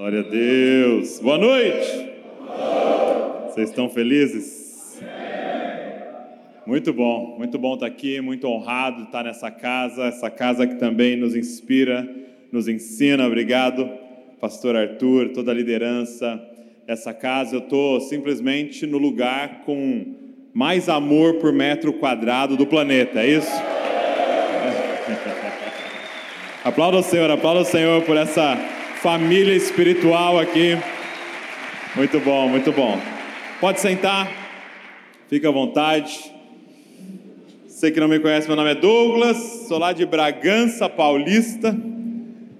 Glória a Deus. Boa noite. Vocês estão felizes? Muito bom, muito bom estar aqui, muito honrado estar nessa casa, essa casa que também nos inspira, nos ensina. Obrigado, Pastor Arthur, toda a liderança dessa casa. Eu estou simplesmente no lugar com mais amor por metro quadrado do planeta, é isso? aplauda o Senhor, aplauda o Senhor por essa família espiritual aqui. Muito bom, muito bom. Pode sentar, fica à vontade. Você que não me conhece, meu nome é Douglas, sou lá de Bragança Paulista,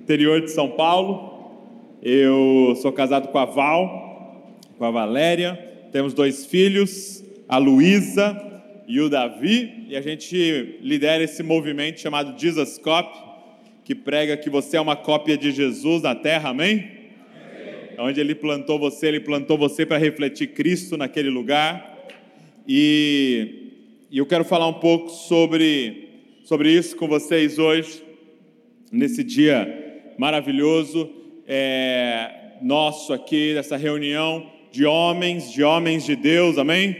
interior de São Paulo. Eu sou casado com a Val, com a Valéria, temos dois filhos, a Luísa e o Davi, e a gente lidera esse movimento chamado Jesus Cop, que prega que você é uma cópia de Jesus na terra, amém? amém. Onde ele plantou você, ele plantou você para refletir Cristo naquele lugar. E, e, eu quero falar um pouco sobre, sobre isso com vocês hoje, nesse dia maravilhoso é, nosso aqui, dessa reunião de homens, de homens de Deus, amém?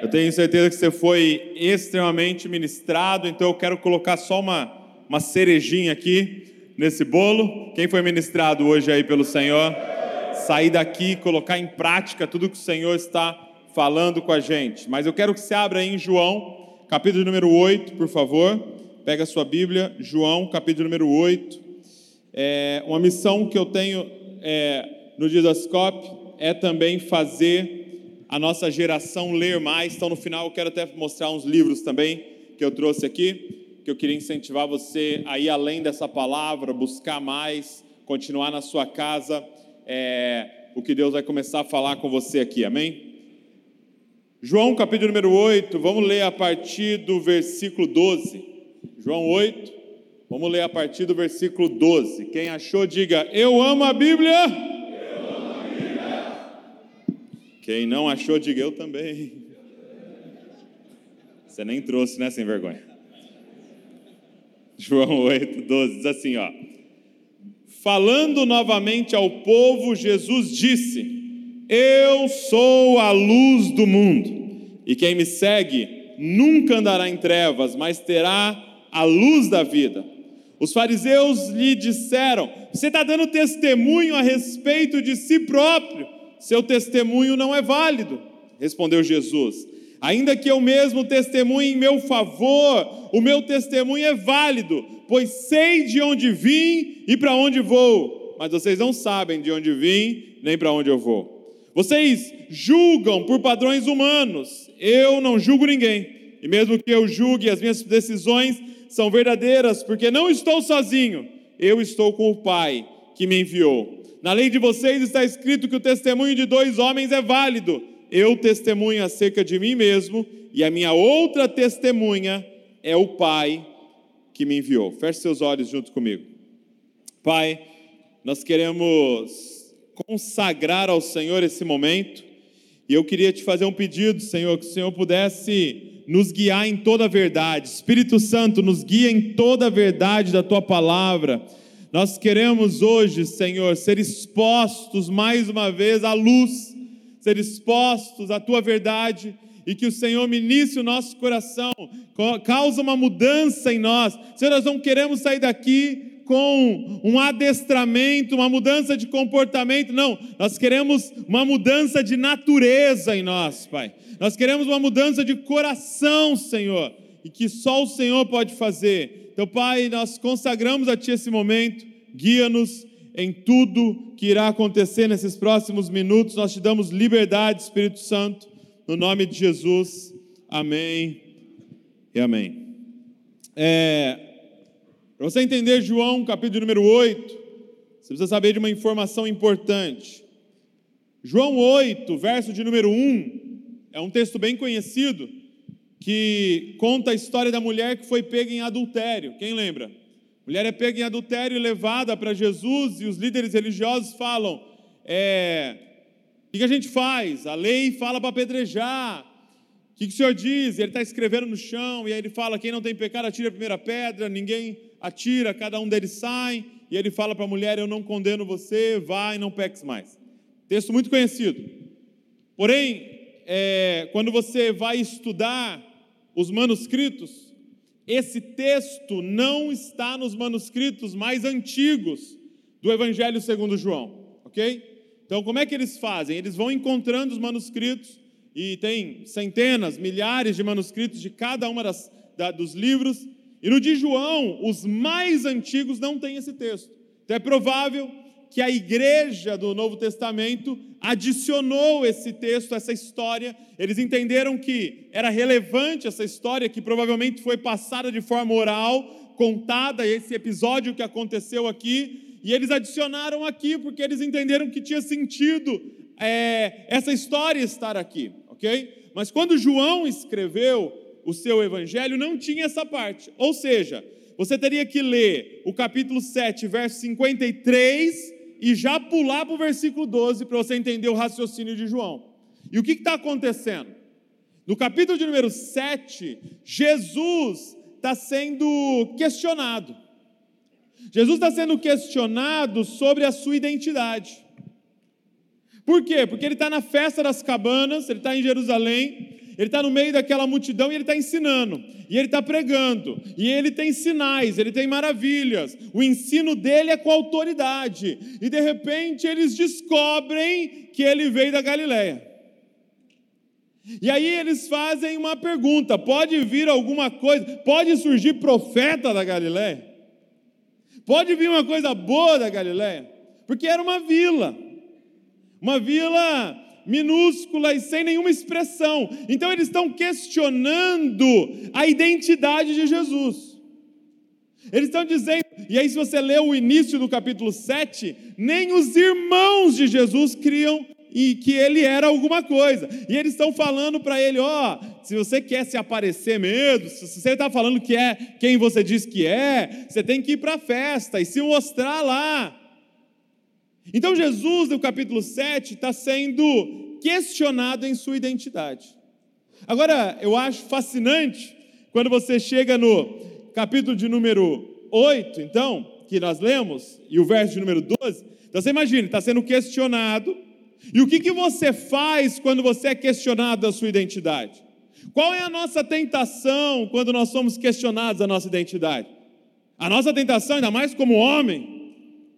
Eu tenho certeza que você foi extremamente ministrado, então eu quero colocar só uma uma cerejinha aqui nesse bolo. Quem foi ministrado hoje aí pelo Senhor? Sair daqui, colocar em prática tudo que o Senhor está falando com a gente. Mas eu quero que você abra aí em João, capítulo número 8, por favor. Pega a sua Bíblia, João, capítulo número 8. É, uma missão que eu tenho é, no Didascope é também fazer a nossa geração ler mais. Então, no final, eu quero até mostrar uns livros também que eu trouxe aqui que eu queria incentivar você a ir além dessa palavra, buscar mais, continuar na sua casa, é, o que Deus vai começar a falar com você aqui, amém? João capítulo número 8, vamos ler a partir do versículo 12. João 8, vamos ler a partir do versículo 12. Quem achou, diga: Eu amo a Bíblia. Quem não achou, diga: Eu também. Você nem trouxe, né, sem vergonha? João 8, 12, diz assim: ó. Falando novamente ao povo, Jesus disse: Eu sou a luz do mundo, e quem me segue nunca andará em trevas, mas terá a luz da vida. Os fariseus lhe disseram: Você está dando testemunho a respeito de si próprio, seu testemunho não é válido. Respondeu Jesus: Ainda que eu mesmo testemunhe em meu favor, o meu testemunho é válido, pois sei de onde vim e para onde vou, mas vocês não sabem de onde vim nem para onde eu vou. Vocês julgam por padrões humanos, eu não julgo ninguém, e mesmo que eu julgue, as minhas decisões são verdadeiras, porque não estou sozinho, eu estou com o Pai que me enviou. Na lei de vocês está escrito que o testemunho de dois homens é válido eu testemunho acerca de mim mesmo, e a minha outra testemunha é o Pai que me enviou. Feche seus olhos junto comigo. Pai, nós queremos consagrar ao Senhor esse momento, e eu queria te fazer um pedido, Senhor, que o Senhor pudesse nos guiar em toda a verdade. Espírito Santo, nos guia em toda a verdade da tua palavra. Nós queremos hoje, Senhor, ser expostos mais uma vez à luz ser expostos à tua verdade e que o Senhor ministre o nosso coração, causa uma mudança em nós. Senhor, nós não queremos sair daqui com um adestramento, uma mudança de comportamento, não, nós queremos uma mudança de natureza em nós, Pai. Nós queremos uma mudança de coração, Senhor, e que só o Senhor pode fazer. Então, Pai, nós consagramos a Ti esse momento, guia-nos em tudo que irá acontecer nesses próximos minutos. Nós te damos liberdade, Espírito Santo, no nome de Jesus. Amém e amém. É, Para você entender João, capítulo número 8, você precisa saber de uma informação importante. João 8, verso de número 1, é um texto bem conhecido que conta a história da mulher que foi pega em adultério. Quem lembra? Mulher é pega em adultério e levada para Jesus, e os líderes religiosos falam: é, o que a gente faz? A lei fala para apedrejar. O que o senhor diz? Ele está escrevendo no chão, e aí ele fala: quem não tem pecado, atira a primeira pedra, ninguém atira, cada um deles sai. e ele fala para a mulher: Eu não condeno você, vá e não peques mais. Texto muito conhecido. Porém, é, quando você vai estudar os manuscritos, esse texto não está nos manuscritos mais antigos do Evangelho segundo João, ok? Então, como é que eles fazem? Eles vão encontrando os manuscritos e tem centenas, milhares de manuscritos de cada uma das, da, dos livros. E no de João, os mais antigos não têm esse texto. Então é provável que a igreja do Novo Testamento adicionou esse texto, essa história. Eles entenderam que era relevante essa história, que provavelmente foi passada de forma oral, contada, esse episódio que aconteceu aqui, e eles adicionaram aqui porque eles entenderam que tinha sentido é, essa história estar aqui, ok? Mas quando João escreveu o seu evangelho, não tinha essa parte. Ou seja, você teria que ler o capítulo 7, verso 53 e já pular para o versículo 12 para você entender o raciocínio de João. E o que está acontecendo? No capítulo de número 7, Jesus está sendo questionado. Jesus está sendo questionado sobre a sua identidade. Por quê? Porque ele está na festa das cabanas, ele está em Jerusalém, ele está no meio daquela multidão e ele está ensinando, e ele está pregando, e ele tem sinais, ele tem maravilhas, o ensino dele é com autoridade, e de repente eles descobrem que ele veio da Galiléia. E aí eles fazem uma pergunta: pode vir alguma coisa, pode surgir profeta da Galiléia? Pode vir uma coisa boa da Galiléia? Porque era uma vila, uma vila minúscula e sem nenhuma expressão. Então eles estão questionando a identidade de Jesus. Eles estão dizendo, e aí, se você lê o início do capítulo 7, nem os irmãos de Jesus criam e que ele era alguma coisa. E eles estão falando para ele: ó, oh, se você quer se aparecer mesmo, se você está falando que é quem você diz que é, você tem que ir para a festa e se mostrar lá. Então Jesus, no capítulo 7, está sendo questionado em sua identidade. Agora, eu acho fascinante quando você chega no capítulo de número 8, então, que nós lemos, e o verso de número 12. Então você imagina, está sendo questionado. E o que, que você faz quando você é questionado da sua identidade? Qual é a nossa tentação quando nós somos questionados da nossa identidade? A nossa tentação, ainda mais como homem,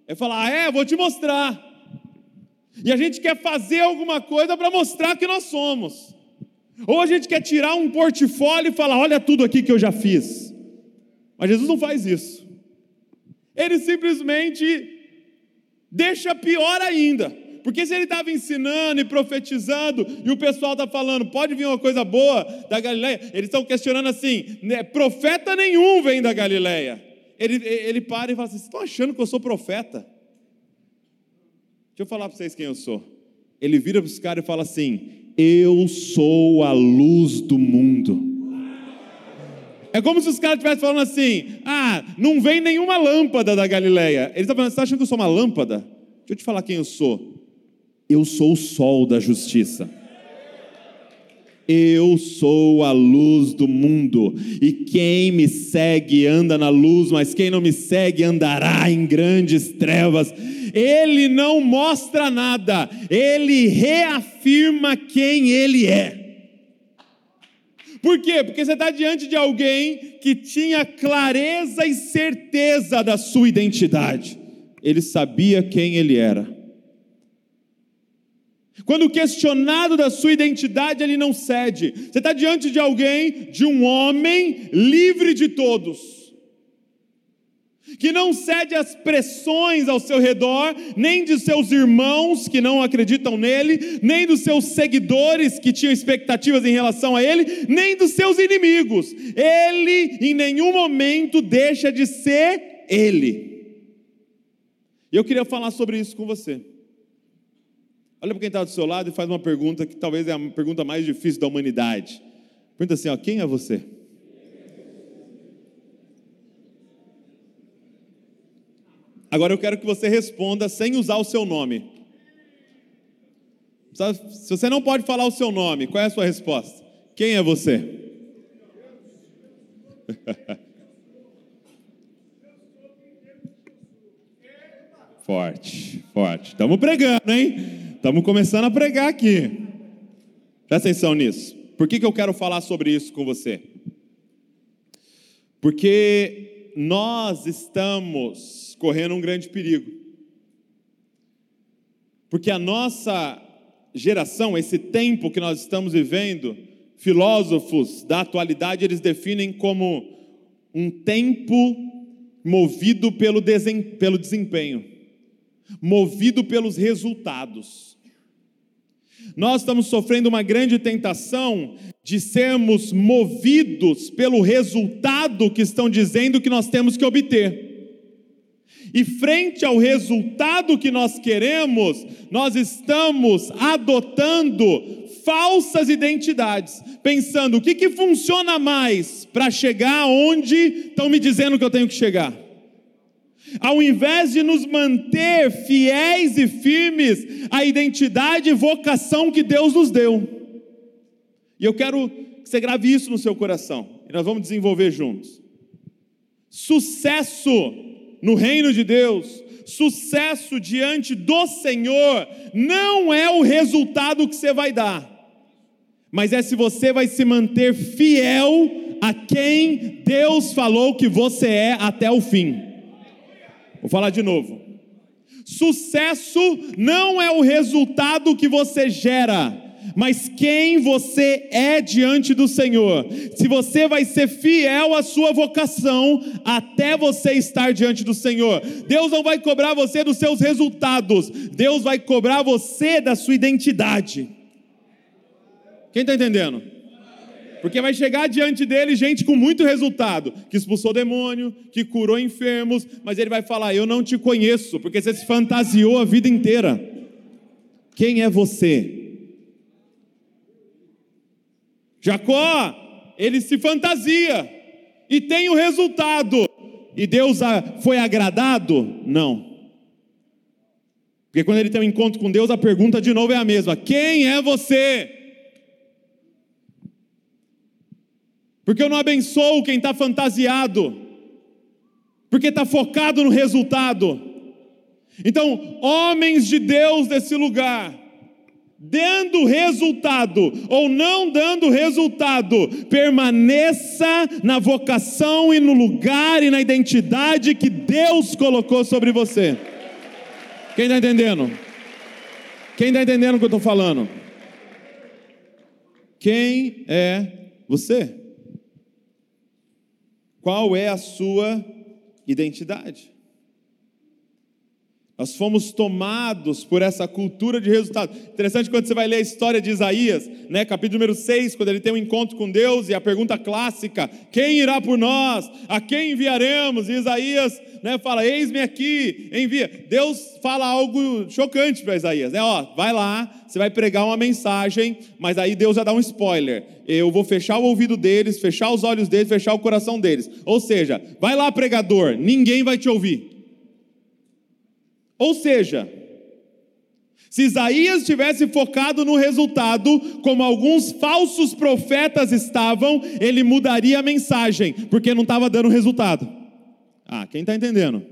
é falar, ah, é, vou te mostrar. E a gente quer fazer alguma coisa para mostrar que nós somos. Ou a gente quer tirar um portfólio e falar, olha tudo aqui que eu já fiz. Mas Jesus não faz isso. Ele simplesmente deixa pior ainda. Porque se ele estava ensinando e profetizando, e o pessoal está falando, pode vir uma coisa boa da Galileia, eles estão questionando assim: né, profeta nenhum vem da Galileia ele, ele para e fala assim: vocês estão achando que eu sou profeta? Deixa eu falar para vocês quem eu sou. Ele vira para os caras e fala assim: Eu sou a luz do mundo. É como se os caras estivessem falando assim: Ah, não vem nenhuma lâmpada da Galileia. Ele está falando: Você está achando que eu sou uma lâmpada? Deixa eu te falar quem eu sou. Eu sou o sol da justiça. Eu sou a luz do mundo, e quem me segue anda na luz, mas quem não me segue andará em grandes trevas. Ele não mostra nada, ele reafirma quem ele é. Por quê? Porque você está diante de alguém que tinha clareza e certeza da sua identidade, ele sabia quem ele era. Quando questionado da sua identidade, ele não cede. Você está diante de alguém, de um homem livre de todos, que não cede às pressões ao seu redor, nem de seus irmãos que não acreditam nele, nem dos seus seguidores que tinham expectativas em relação a ele, nem dos seus inimigos. Ele em nenhum momento deixa de ser ele. E eu queria falar sobre isso com você. Olha para quem está do seu lado e faz uma pergunta que talvez é a pergunta mais difícil da humanidade. Pergunta assim: ó, quem é você? Agora eu quero que você responda sem usar o seu nome. Se você não pode falar o seu nome, qual é a sua resposta? Quem é você? Forte, forte. Estamos pregando, hein? Estamos começando a pregar aqui. Presta atenção nisso. Por que, que eu quero falar sobre isso com você? Porque nós estamos correndo um grande perigo. Porque a nossa geração, esse tempo que nós estamos vivendo, filósofos da atualidade, eles definem como um tempo movido pelo, pelo desempenho, movido pelos resultados. Nós estamos sofrendo uma grande tentação de sermos movidos pelo resultado que estão dizendo que nós temos que obter. E frente ao resultado que nós queremos, nós estamos adotando falsas identidades, pensando o que, que funciona mais para chegar onde estão me dizendo que eu tenho que chegar. Ao invés de nos manter fiéis e firmes à identidade e vocação que Deus nos deu. E eu quero que você grave isso no seu coração, e nós vamos desenvolver juntos. Sucesso no reino de Deus, sucesso diante do Senhor, não é o resultado que você vai dar, mas é se você vai se manter fiel a quem Deus falou que você é até o fim. Vou falar de novo. Sucesso não é o resultado que você gera, mas quem você é diante do Senhor. Se você vai ser fiel à sua vocação até você estar diante do Senhor. Deus não vai cobrar você dos seus resultados, Deus vai cobrar você da sua identidade. Quem está entendendo? Porque vai chegar diante dele gente com muito resultado, que expulsou demônio, que curou enfermos, mas ele vai falar: Eu não te conheço, porque você se fantasiou a vida inteira. Quem é você? Jacó, ele se fantasia e tem o resultado. E Deus foi agradado? Não. Porque quando ele tem um encontro com Deus, a pergunta de novo é a mesma: Quem é você? Porque eu não abençoo quem está fantasiado, porque está focado no resultado. Então, homens de Deus desse lugar, dando resultado ou não dando resultado, permaneça na vocação e no lugar e na identidade que Deus colocou sobre você. Quem está entendendo? Quem está entendendo o que eu estou falando? Quem é você? Qual é a sua identidade? Nós fomos tomados por essa cultura de resultado. Interessante quando você vai ler a história de Isaías, né, capítulo número 6, quando ele tem um encontro com Deus e a pergunta clássica: quem irá por nós? A quem enviaremos? E Isaías né, fala: Eis-me aqui, envia. Deus fala algo chocante para Isaías: né, ó, vai lá, você vai pregar uma mensagem, mas aí Deus já dá um spoiler. Eu vou fechar o ouvido deles, fechar os olhos deles, fechar o coração deles. Ou seja, vai lá, pregador, ninguém vai te ouvir. Ou seja, se Isaías tivesse focado no resultado, como alguns falsos profetas estavam, ele mudaria a mensagem, porque não estava dando resultado. Ah, quem está entendendo?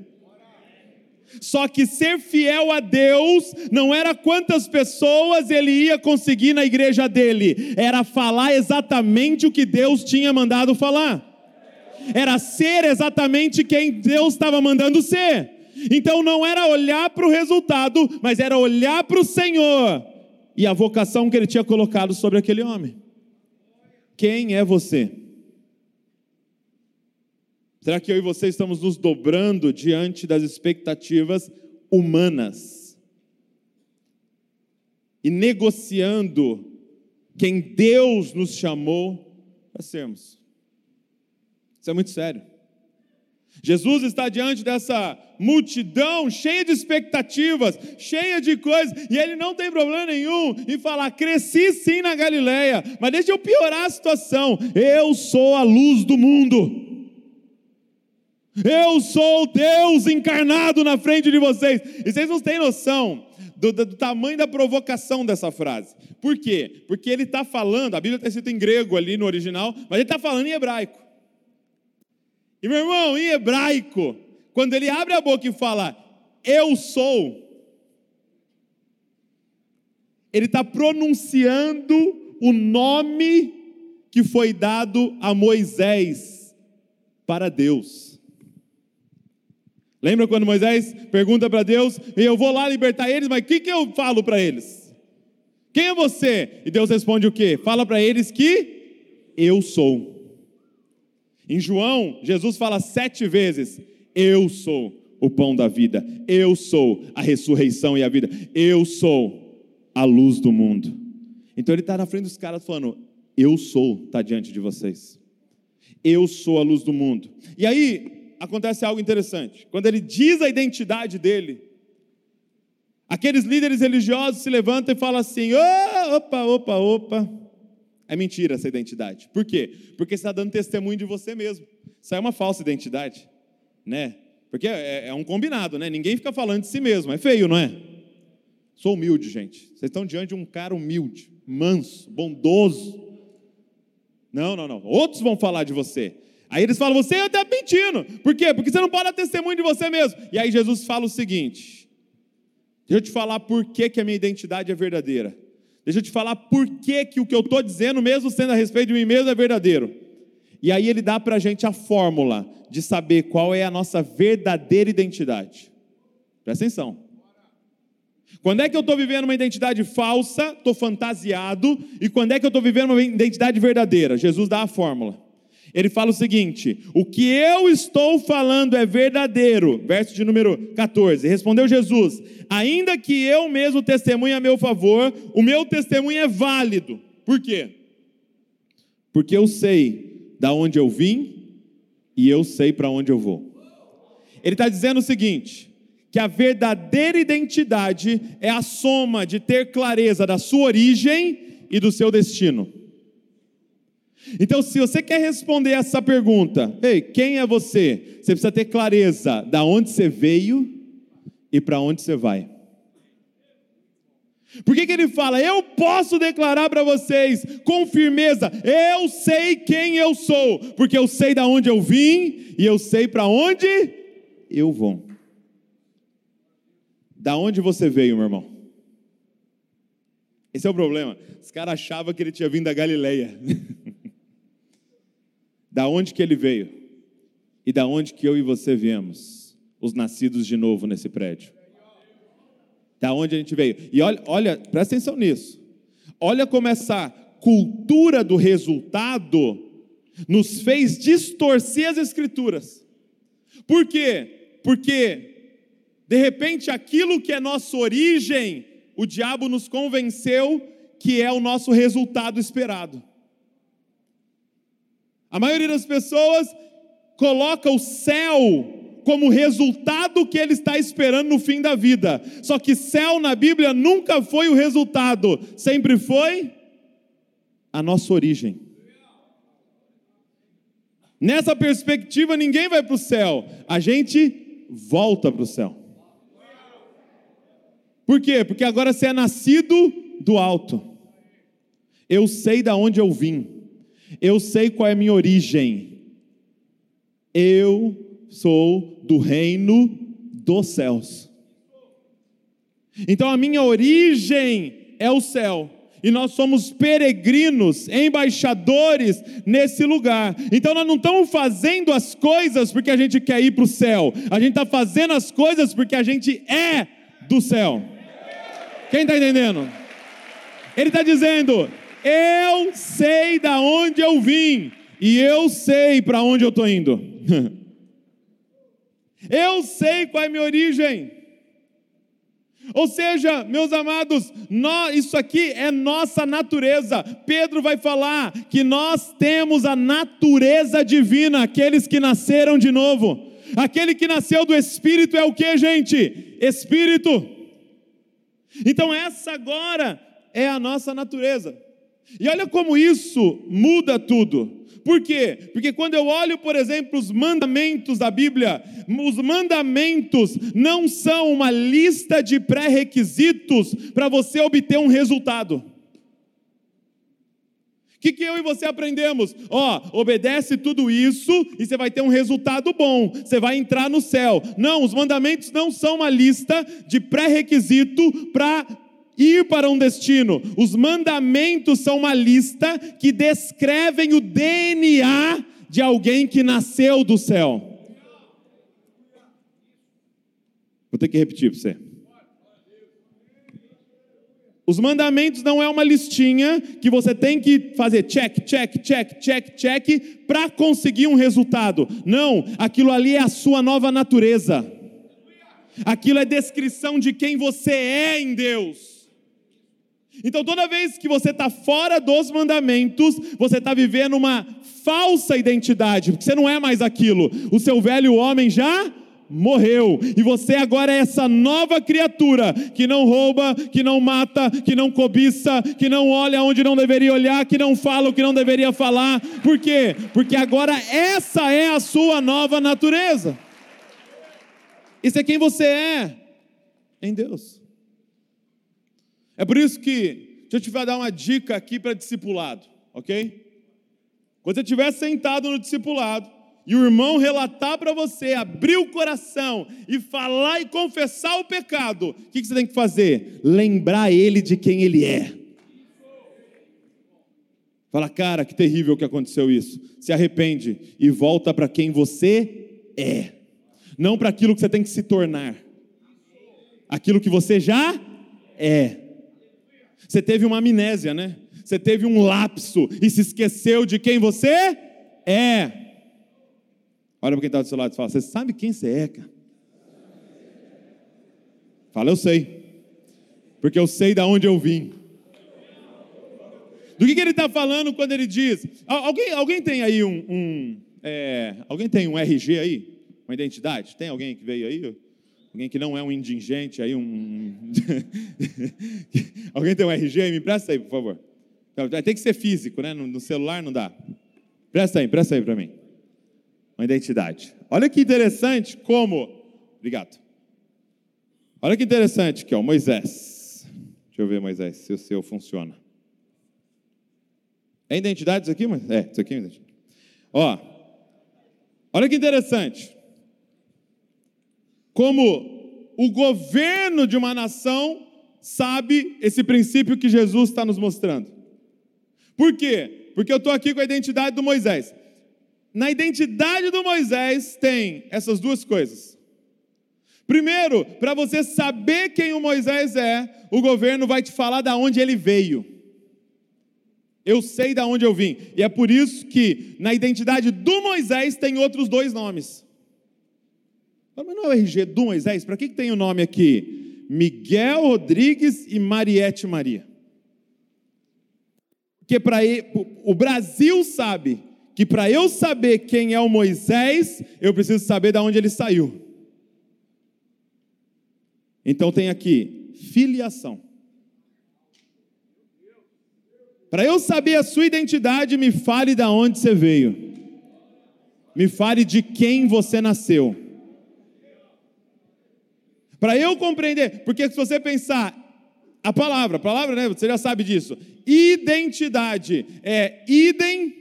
Só que ser fiel a Deus não era quantas pessoas ele ia conseguir na igreja dele, era falar exatamente o que Deus tinha mandado falar, era ser exatamente quem Deus estava mandando ser. Então não era olhar para o resultado, mas era olhar para o Senhor e a vocação que Ele tinha colocado sobre aquele homem. Quem é você? Será que eu e você estamos nos dobrando diante das expectativas humanas e negociando quem Deus nos chamou para sermos? Isso é muito sério. Jesus está diante dessa multidão cheia de expectativas, cheia de coisas, e ele não tem problema nenhum em falar: cresci sim na Galileia, mas deixa eu piorar a situação. Eu sou a luz do mundo. Eu sou Deus encarnado na frente de vocês. E vocês não têm noção do, do, do tamanho da provocação dessa frase. Por quê? Porque ele está falando, a Bíblia está escrita em grego ali no original, mas ele está falando em hebraico. E meu irmão, em hebraico, quando ele abre a boca e fala, eu sou, ele está pronunciando o nome que foi dado a Moisés para Deus. Lembra quando Moisés pergunta para Deus, eu vou lá libertar eles, mas o que, que eu falo para eles? Quem é você? E Deus responde o quê? Fala para eles que eu sou. Em João, Jesus fala sete vezes: Eu sou o pão da vida, eu sou a ressurreição e a vida, eu sou a luz do mundo. Então ele está na frente dos caras falando: Eu sou, está diante de vocês. Eu sou a luz do mundo. E aí acontece algo interessante. Quando ele diz a identidade dele, aqueles líderes religiosos se levantam e falam assim: oh, opa, opa, opa. É mentira essa identidade. Por quê? Porque você está dando testemunho de você mesmo. Isso é uma falsa identidade, né? Porque é, é, um combinado, né? Ninguém fica falando de si mesmo. É feio, não é? Sou humilde, gente. Vocês estão diante de um cara humilde, manso, bondoso. Não, não, não. Outros vão falar de você. Aí eles falam, você está mentindo. Por quê? Porque você não pode dar testemunho de você mesmo. E aí Jesus fala o seguinte: deixa eu te falar por que, que a minha identidade é verdadeira. Deixa eu te falar por que, que o que eu estou dizendo, mesmo sendo a respeito de mim mesmo, é verdadeiro. E aí ele dá para a gente a fórmula de saber qual é a nossa verdadeira identidade. Presta atenção. Quando é que eu estou vivendo uma identidade falsa, estou fantasiado, e quando é que eu estou vivendo uma identidade verdadeira? Jesus dá a fórmula. Ele fala o seguinte: o que eu estou falando é verdadeiro. Verso de número 14. Respondeu Jesus: ainda que eu mesmo testemunhe a meu favor, o meu testemunho é válido. Por quê? Porque eu sei da onde eu vim e eu sei para onde eu vou. Ele está dizendo o seguinte: que a verdadeira identidade é a soma de ter clareza da sua origem e do seu destino. Então, se você quer responder essa pergunta, ei, quem é você? Você precisa ter clareza da onde você veio e para onde você vai. Por que, que ele fala? Eu posso declarar para vocês com firmeza: eu sei quem eu sou, porque eu sei da onde eu vim e eu sei para onde eu vou. Da onde você veio, meu irmão? Esse é o problema. Os caras achavam que ele tinha vindo da Galileia. da onde que ele veio? E da onde que eu e você viemos? Os nascidos de novo nesse prédio. Da onde a gente veio? E olha, olha, presta atenção nisso. Olha como essa cultura do resultado nos fez distorcer as escrituras. Por quê? Porque de repente aquilo que é nossa origem, o diabo nos convenceu que é o nosso resultado esperado. A maioria das pessoas coloca o céu como resultado que ele está esperando no fim da vida. Só que céu na Bíblia nunca foi o resultado, sempre foi a nossa origem. Nessa perspectiva, ninguém vai para o céu, a gente volta para o céu. Por quê? Porque agora você é nascido do alto. Eu sei da onde eu vim. Eu sei qual é a minha origem. Eu sou do reino dos céus. Então a minha origem é o céu. E nós somos peregrinos, embaixadores nesse lugar. Então nós não estamos fazendo as coisas porque a gente quer ir para o céu. A gente está fazendo as coisas porque a gente é do céu. Quem está entendendo? Ele está dizendo: Eu sei da onde eu vim e eu sei para onde eu estou indo. Eu sei qual é a minha origem. Ou seja, meus amados, nós, isso aqui é nossa natureza. Pedro vai falar que nós temos a natureza divina, aqueles que nasceram de novo. Aquele que nasceu do Espírito é o que, gente? Espírito. Então, essa agora é a nossa natureza. E olha como isso muda tudo. Por quê? Porque quando eu olho, por exemplo, os mandamentos da Bíblia, os mandamentos não são uma lista de pré-requisitos para você obter um resultado. O que, que eu e você aprendemos? Ó, obedece tudo isso e você vai ter um resultado bom, você vai entrar no céu. Não, os mandamentos não são uma lista de pré-requisito para ir para um destino. Os mandamentos são uma lista que descrevem o DNA de alguém que nasceu do céu. Vou ter que repetir para você. Os mandamentos não é uma listinha que você tem que fazer check, check, check, check, check para conseguir um resultado. Não, aquilo ali é a sua nova natureza. Aquilo é descrição de quem você é em Deus. Então, toda vez que você está fora dos mandamentos, você está vivendo uma falsa identidade, porque você não é mais aquilo. O seu velho homem já morreu, e você agora é essa nova criatura que não rouba, que não mata, que não cobiça, que não olha onde não deveria olhar, que não fala o que não deveria falar. Por quê? Porque agora essa é a sua nova natureza. Isso é quem você é em Deus. É por isso que, deixa eu te dar uma dica aqui para discipulado, ok? Quando você estiver sentado no discipulado, e o irmão relatar para você, abrir o coração e falar e confessar o pecado, o que você tem que fazer? Lembrar ele de quem ele é. Fala, cara, que terrível que aconteceu isso. Se arrepende e volta para quem você é, não para aquilo que você tem que se tornar, aquilo que você já é. Você teve uma amnésia, né? Você teve um lapso e se esqueceu de quem você é. Olha para quem está do seu lado e fala: Você sabe quem você é, cara? Fala, eu sei. Porque eu sei de onde eu vim. Do que, que ele está falando quando ele diz? Alguém, alguém tem aí um. um é, alguém tem um RG aí? Uma identidade? Tem alguém que veio aí? Alguém que não é um indigente aí, um. alguém tem um RG? Me empresta aí, por favor. Tem que ser físico, né? No, celular não dá. Presta aí, presta aí para mim uma identidade. Olha que interessante como. Obrigado. Olha que interessante aqui, ó, Moisés. Deixa eu ver, Moisés, se o seu funciona. É identidade isso aqui? Mas... É, isso aqui é identidade. Ó, olha que interessante. Como o governo de uma nação sabe esse princípio que Jesus está nos mostrando. Por quê? Porque eu estou aqui com a identidade do Moisés na identidade do Moisés tem essas duas coisas. Primeiro, para você saber quem o Moisés é, o governo vai te falar da onde ele veio. Eu sei da onde eu vim. E é por isso que na identidade do Moisés tem outros dois nomes. Mas não é o RG do Moisés? Para que, que tem o nome aqui? Miguel Rodrigues e Mariette Maria. Porque para o Brasil sabe que para eu saber quem é o Moisés, eu preciso saber de onde ele saiu. Então tem aqui filiação. Para eu saber a sua identidade, me fale de onde você veio. Me fale de quem você nasceu. Para eu compreender, porque se você pensar a palavra, a palavra, né, você já sabe disso. Identidade é identidade.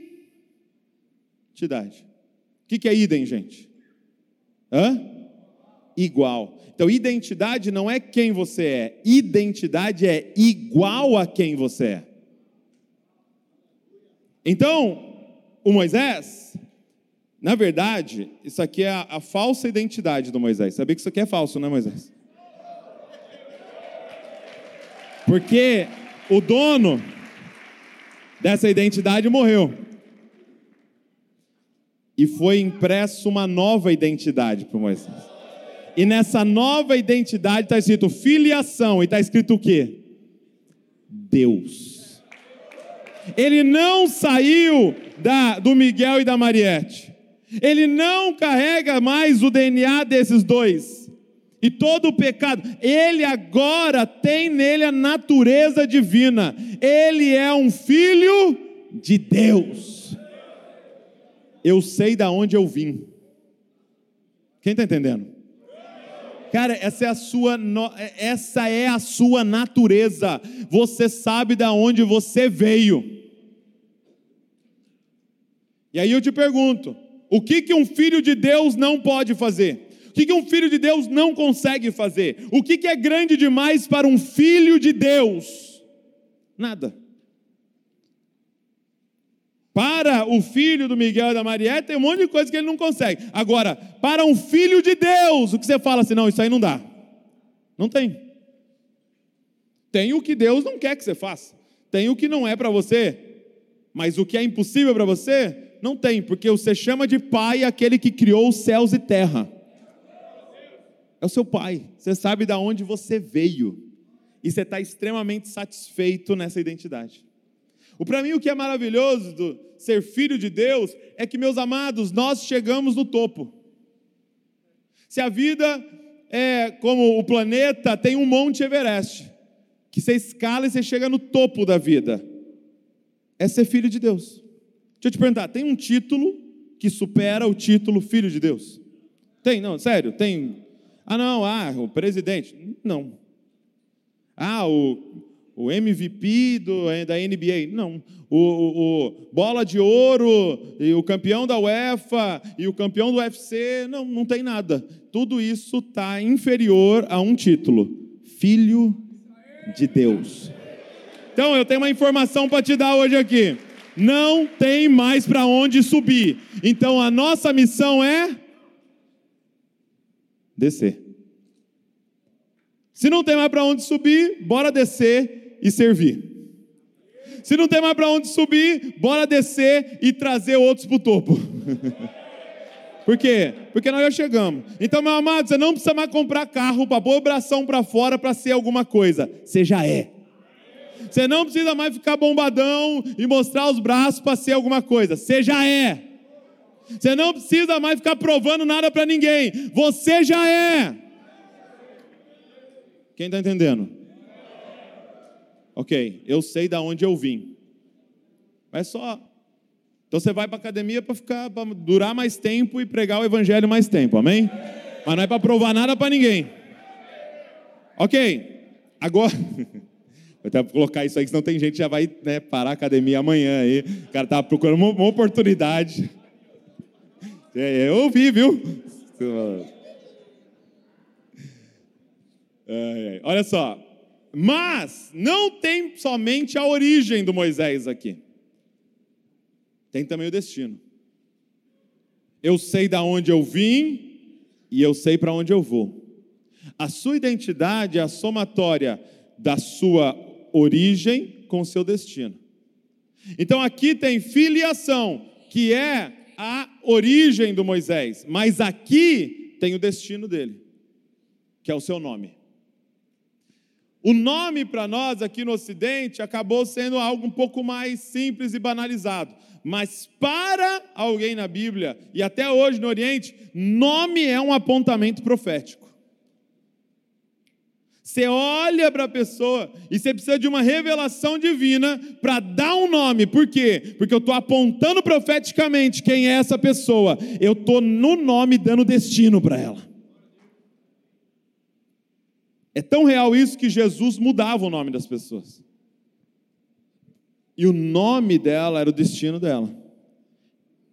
O que é idem, gente? Hã? Igual. Então, identidade não é quem você é, identidade é igual a quem você é. Então, o Moisés, na verdade, isso aqui é a, a falsa identidade do Moisés. Sabia que isso aqui é falso, não é, Moisés? Porque o dono dessa identidade morreu e foi impresso uma nova identidade para Moisés. E nessa nova identidade está escrito filiação, e está escrito o quê? Deus. Ele não saiu da, do Miguel e da Mariette. Ele não carrega mais o DNA desses dois. E todo o pecado, ele agora tem nele a natureza divina. Ele é um filho de Deus eu sei da onde eu vim. Quem está entendendo? Cara, essa é a sua, essa é a sua natureza. Você sabe da onde você veio. E aí eu te pergunto: o que, que um filho de Deus não pode fazer? O que, que um filho de Deus não consegue fazer? O que, que é grande demais para um filho de Deus? Nada. Para o filho do Miguel e da Marieta, tem um monte de coisa que ele não consegue. Agora, para um filho de Deus, o que você fala assim, não, isso aí não dá. Não tem. Tem o que Deus não quer que você faça. Tem o que não é para você. Mas o que é impossível para você, não tem, porque você chama de pai aquele que criou os céus e terra. É o seu pai. Você sabe de onde você veio. E você está extremamente satisfeito nessa identidade. O para mim o que é maravilhoso do ser filho de Deus é que meus amados, nós chegamos no topo. Se a vida é como o planeta, tem um monte Everest, que você escala e você chega no topo da vida. É ser filho de Deus. Deixa eu te perguntar, tem um título que supera o título filho de Deus? Tem, não, sério, tem. Ah, não, ah, o presidente. Não. Ah, o o MVP do, eh, da NBA. Não. O, o, o, bola de ouro, e o campeão da UEFA, e o campeão do UFC. Não, não tem nada. Tudo isso está inferior a um título: Filho de Deus. Então, eu tenho uma informação para te dar hoje aqui. Não tem mais para onde subir. Então, a nossa missão é descer. Se não tem mais para onde subir, bora descer e servir. Se não tem mais para onde subir, bora descer e trazer outros para o topo. Por quê? Porque nós já chegamos. Então, meu amado, você não precisa mais comprar carro para pôr o bração para fora para ser alguma coisa. Você já é. Você não precisa mais ficar bombadão e mostrar os braços para ser alguma coisa. Você já é. Você não precisa mais ficar provando nada para ninguém. Você já é. Quem está entendendo? Ok, eu sei da onde eu vim. Mas só. Então você vai para academia para ficar, para durar mais tempo e pregar o evangelho mais tempo, amém? Mas não é para provar nada para ninguém. Ok, agora. Vou até colocar isso aí, senão tem gente que já vai né, parar a academia amanhã aí. O cara tá procurando uma, uma oportunidade. É, eu ouvi, viu? É, olha só, mas não tem somente a origem do Moisés aqui. Tem também o destino. Eu sei da onde eu vim e eu sei para onde eu vou. A sua identidade é a somatória da sua origem com seu destino. Então aqui tem filiação, que é a origem do Moisés, mas aqui tem o destino dele, que é o seu nome. O nome para nós aqui no Ocidente acabou sendo algo um pouco mais simples e banalizado. Mas para alguém na Bíblia e até hoje no Oriente, nome é um apontamento profético. Você olha para a pessoa e você precisa de uma revelação divina para dar um nome. Por quê? Porque eu estou apontando profeticamente quem é essa pessoa. Eu estou no nome dando destino para ela. É tão real isso que Jesus mudava o nome das pessoas. E o nome dela era o destino dela.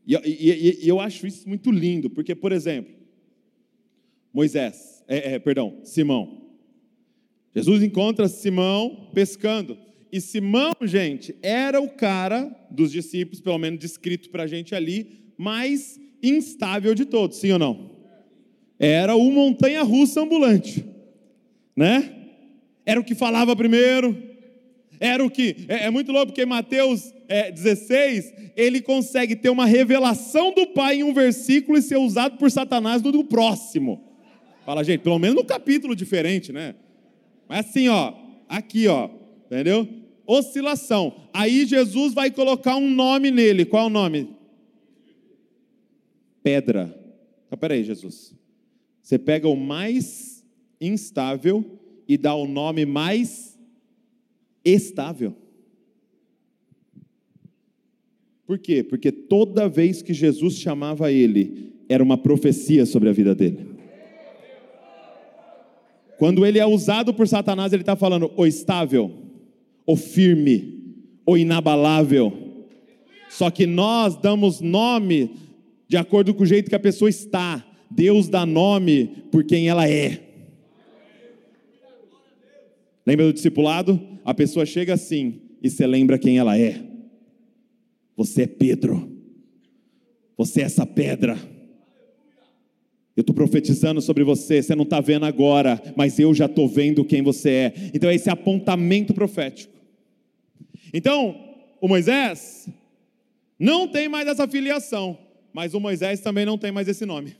E, e, e eu acho isso muito lindo, porque, por exemplo, Moisés, é, é, perdão, Simão. Jesus encontra Simão pescando. E Simão, gente, era o cara dos discípulos, pelo menos descrito para a gente ali, mais instável de todos, sim ou não? Era o montanha-russa ambulante né? Era o que falava primeiro, era o que. É, é muito louco, porque Mateus é, 16, ele consegue ter uma revelação do Pai em um versículo e ser usado por Satanás no próximo. Fala, gente, pelo menos no capítulo diferente, né? Assim, ó, aqui, ó, entendeu? Oscilação. Aí Jesus vai colocar um nome nele. Qual é o nome? Pedra. Então, peraí, Jesus. Você pega o mais instável e dá o nome mais estável. Por quê? Porque toda vez que Jesus chamava ele, era uma profecia sobre a vida dele. Quando ele é usado por Satanás, ele está falando o estável, o firme, o inabalável. Só que nós damos nome de acordo com o jeito que a pessoa está. Deus dá nome por quem ela é. Lembra do discipulado? A pessoa chega assim e você lembra quem ela é. Você é Pedro. Você é essa pedra. Eu estou profetizando sobre você, você não está vendo agora, mas eu já estou vendo quem você é. Então é esse apontamento profético. Então, o Moisés não tem mais essa filiação, mas o Moisés também não tem mais esse nome.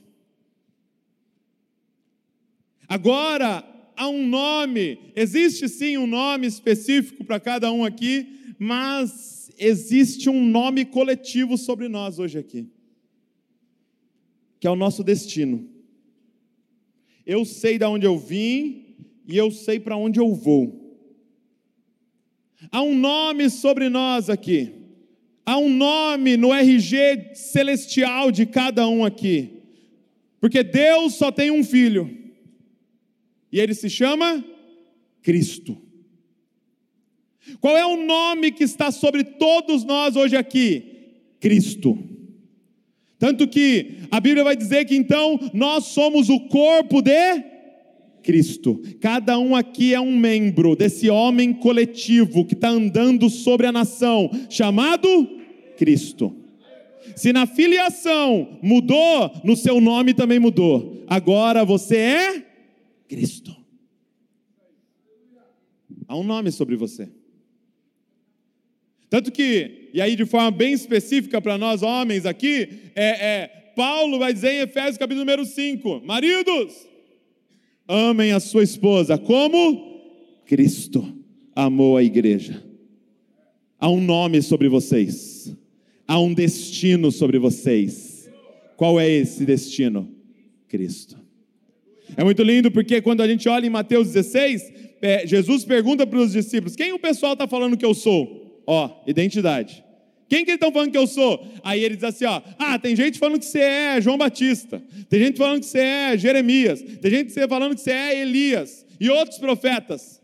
Agora há um nome, existe sim um nome específico para cada um aqui, mas existe um nome coletivo sobre nós hoje aqui, que é o nosso destino. Eu sei de onde eu vim e eu sei para onde eu vou. Há um nome sobre nós aqui, há um nome no RG celestial de cada um aqui, porque Deus só tem um filho. E ele se chama Cristo. Qual é o nome que está sobre todos nós hoje aqui? Cristo. Tanto que a Bíblia vai dizer que então nós somos o corpo de Cristo. Cada um aqui é um membro desse homem coletivo que está andando sobre a nação, chamado Cristo. Se na filiação mudou, no seu nome também mudou. Agora você é Cristo. Há um nome sobre você. Tanto que, e aí de forma bem específica para nós homens aqui, é, é, Paulo vai dizer em Efésios capítulo número 5: Maridos, amem a sua esposa como Cristo amou a igreja. Há um nome sobre vocês, há um destino sobre vocês. Qual é esse destino? Cristo. É muito lindo porque quando a gente olha em Mateus 16, é, Jesus pergunta para os discípulos: quem o pessoal está falando que eu sou? Ó, identidade. Quem que eles estão falando que eu sou? Aí ele diz assim: ó, ah, tem gente falando que você é João Batista, tem gente falando que você é Jeremias, tem gente falando que você é Elias e outros profetas.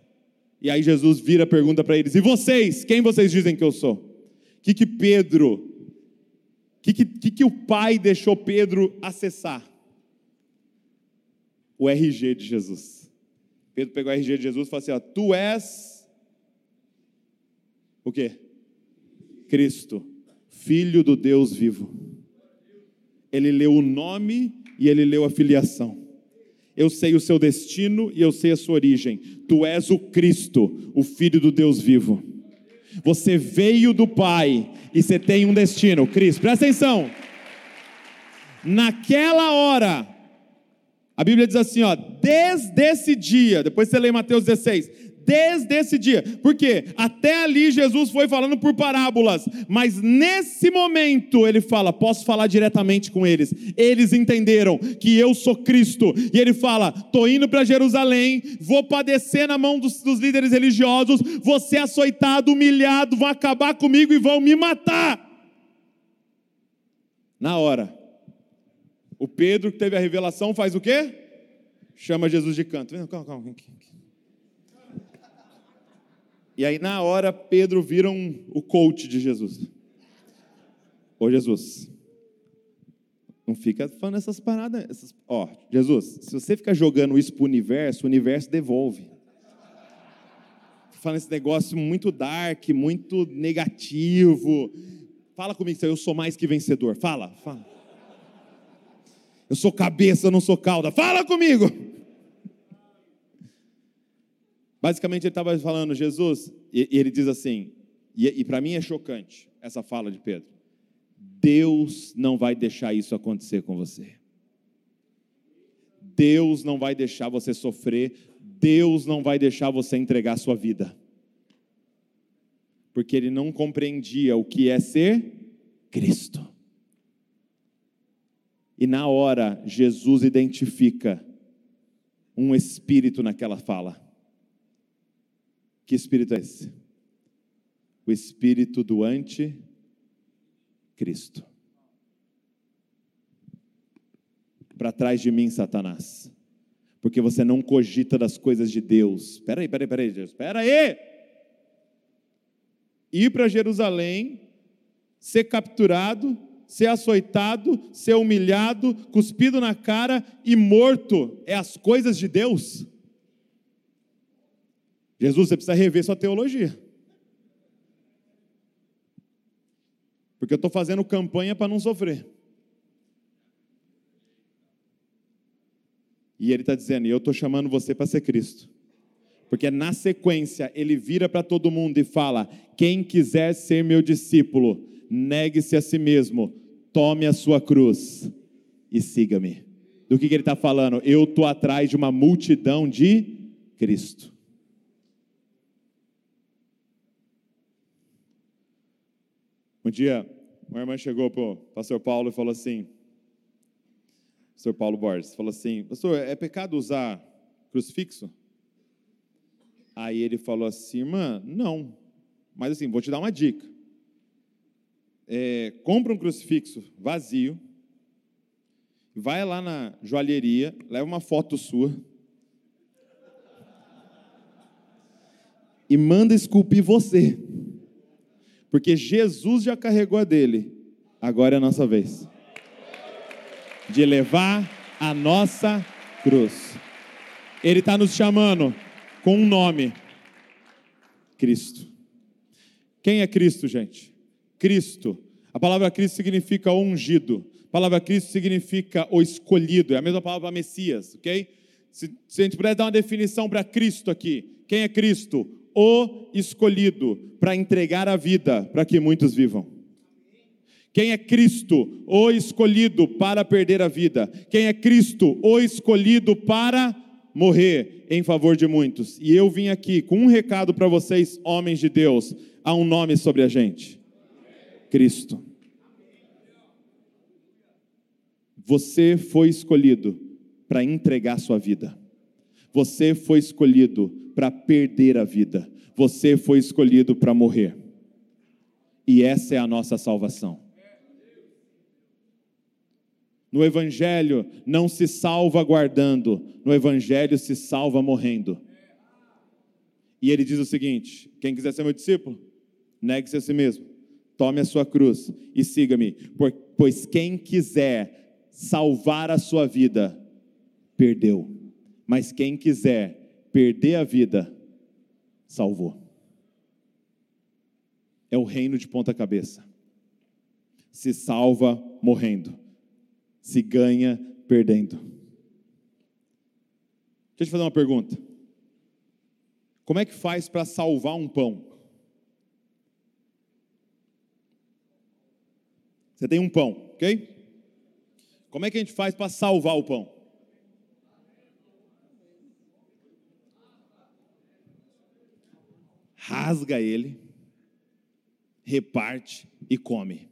E aí Jesus vira a pergunta para eles: e vocês? Quem vocês dizem que eu sou? O que, que Pedro, o que, que, que o pai deixou Pedro acessar? o RG de Jesus. Pedro pegou o RG de Jesus e falou assim: ó, Tu és o quê? Cristo, Filho do Deus vivo. Ele leu o nome e ele leu a filiação. Eu sei o seu destino e eu sei a sua origem. Tu és o Cristo, o Filho do Deus vivo. Você veio do Pai e você tem um destino. Cristo, presta atenção. Naquela hora, a Bíblia diz assim, ó, desde esse dia, depois você lê Mateus 16, desde esse dia, porque até ali Jesus foi falando por parábolas, mas nesse momento ele fala: posso falar diretamente com eles. Eles entenderam que eu sou Cristo, e ele fala: estou indo para Jerusalém, vou padecer na mão dos, dos líderes religiosos, vou ser açoitado, humilhado, vão acabar comigo e vão me matar. Na hora, o Pedro que teve a revelação faz o quê? Chama Jesus de canto. Calma, calma. E aí, na hora, Pedro vira o coach de Jesus. Ô Jesus, não fica falando essas paradas. Essas... Ó, Jesus, se você ficar jogando isso para o universo, o universo devolve. Falando esse negócio muito dark, muito negativo. Fala comigo, eu sou mais que vencedor. Fala, fala. Eu sou cabeça, eu não sou cauda. Fala comigo. Basicamente, ele estava falando, Jesus, e, e, ele diz assim, e, e para mim é chocante essa fala de Pedro: Deus não vai deixar isso acontecer com você. Deus não vai deixar você sofrer, Deus não vai deixar você entregar sua vida. Porque ele não compreendia o que é ser Cristo. E na hora, Jesus identifica um espírito naquela fala. Que espírito é esse? O espírito do anticristo. Para trás de mim, Satanás. Porque você não cogita das coisas de Deus. Espera aí, espera aí, espera aí, Espera aí! Ir para Jerusalém ser capturado, ser açoitado, ser humilhado, cuspido na cara e morto é as coisas de Deus? Jesus, você precisa rever sua teologia. Porque eu estou fazendo campanha para não sofrer. E ele está dizendo: Eu estou chamando você para ser Cristo. Porque na sequência ele vira para todo mundo e fala: Quem quiser ser meu discípulo, negue-se a si mesmo, tome a sua cruz e siga-me. Do que, que ele está falando? Eu estou atrás de uma multidão de Cristo. Um dia, uma irmã chegou para o pastor Paulo e falou assim: Pastor Paulo Borges, falou assim: Pastor, é pecado usar crucifixo? Aí ele falou assim: Irmã, não. Mas assim, vou te dar uma dica. É, compra um crucifixo vazio, vai lá na joalheria, leva uma foto sua e manda esculpir você. Porque Jesus já carregou a dele, agora é a nossa vez de levar a nossa cruz. Ele está nos chamando com um nome: Cristo. Quem é Cristo, gente? Cristo. A palavra Cristo significa ungido. A palavra Cristo significa o escolhido. É a mesma palavra Messias, ok? Se, se a gente puder dar uma definição para Cristo aqui. Quem é Cristo? O escolhido para entregar a vida para que muitos vivam. Quem é Cristo, o escolhido para perder a vida? Quem é Cristo, o escolhido para morrer em favor de muitos? E eu vim aqui com um recado para vocês, homens de Deus: há um nome sobre a gente: Cristo. Você foi escolhido para entregar sua vida. Você foi escolhido para perder a vida. Você foi escolhido para morrer. E essa é a nossa salvação. No Evangelho não se salva guardando, no Evangelho se salva morrendo. E ele diz o seguinte: quem quiser ser meu discípulo, negue-se a si mesmo, tome a sua cruz e siga-me, pois quem quiser salvar a sua vida, perdeu, mas quem quiser perder a vida, salvou. É o reino de ponta cabeça. Se salva morrendo se ganha perdendo. Deixa eu te fazer uma pergunta. Como é que faz para salvar um pão? Você tem um pão, ok? Como é que a gente faz para salvar o pão? Rasga ele, reparte e come.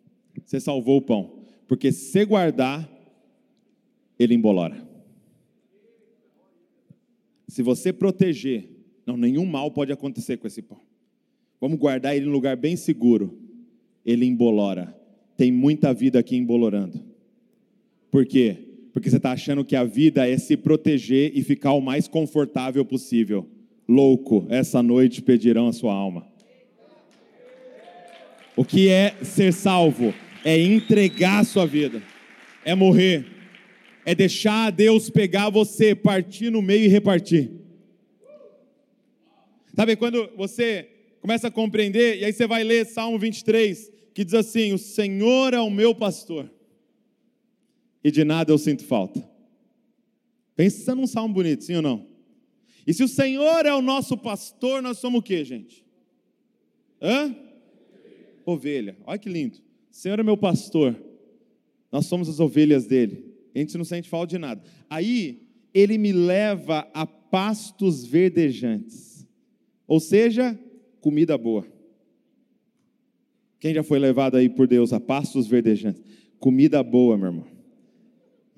Você salvou o pão. Porque se guardar, ele embolora. Se você proteger, não, nenhum mal pode acontecer com esse pão. Vamos guardar ele em um lugar bem seguro. Ele embolora. Tem muita vida aqui embolorando. Por quê? Porque você está achando que a vida é se proteger e ficar o mais confortável possível. Louco, essa noite pedirão a sua alma. O que é ser salvo? É entregar a sua vida, é morrer é deixar Deus pegar você, partir no meio e repartir. Sabe quando você começa a compreender, e aí você vai ler Salmo 23, que diz assim: O Senhor é o meu pastor, e de nada eu sinto falta. Pensa num salmo bonito, sim ou não? E se o Senhor é o nosso pastor, nós somos o que, gente? Hã? Ovelha. Olha que lindo. O Senhor é meu pastor. Nós somos as ovelhas dele a gente não sente falta de nada. Aí ele me leva a pastos verdejantes, ou seja, comida boa. Quem já foi levado aí por Deus a pastos verdejantes? Comida boa, meu irmão.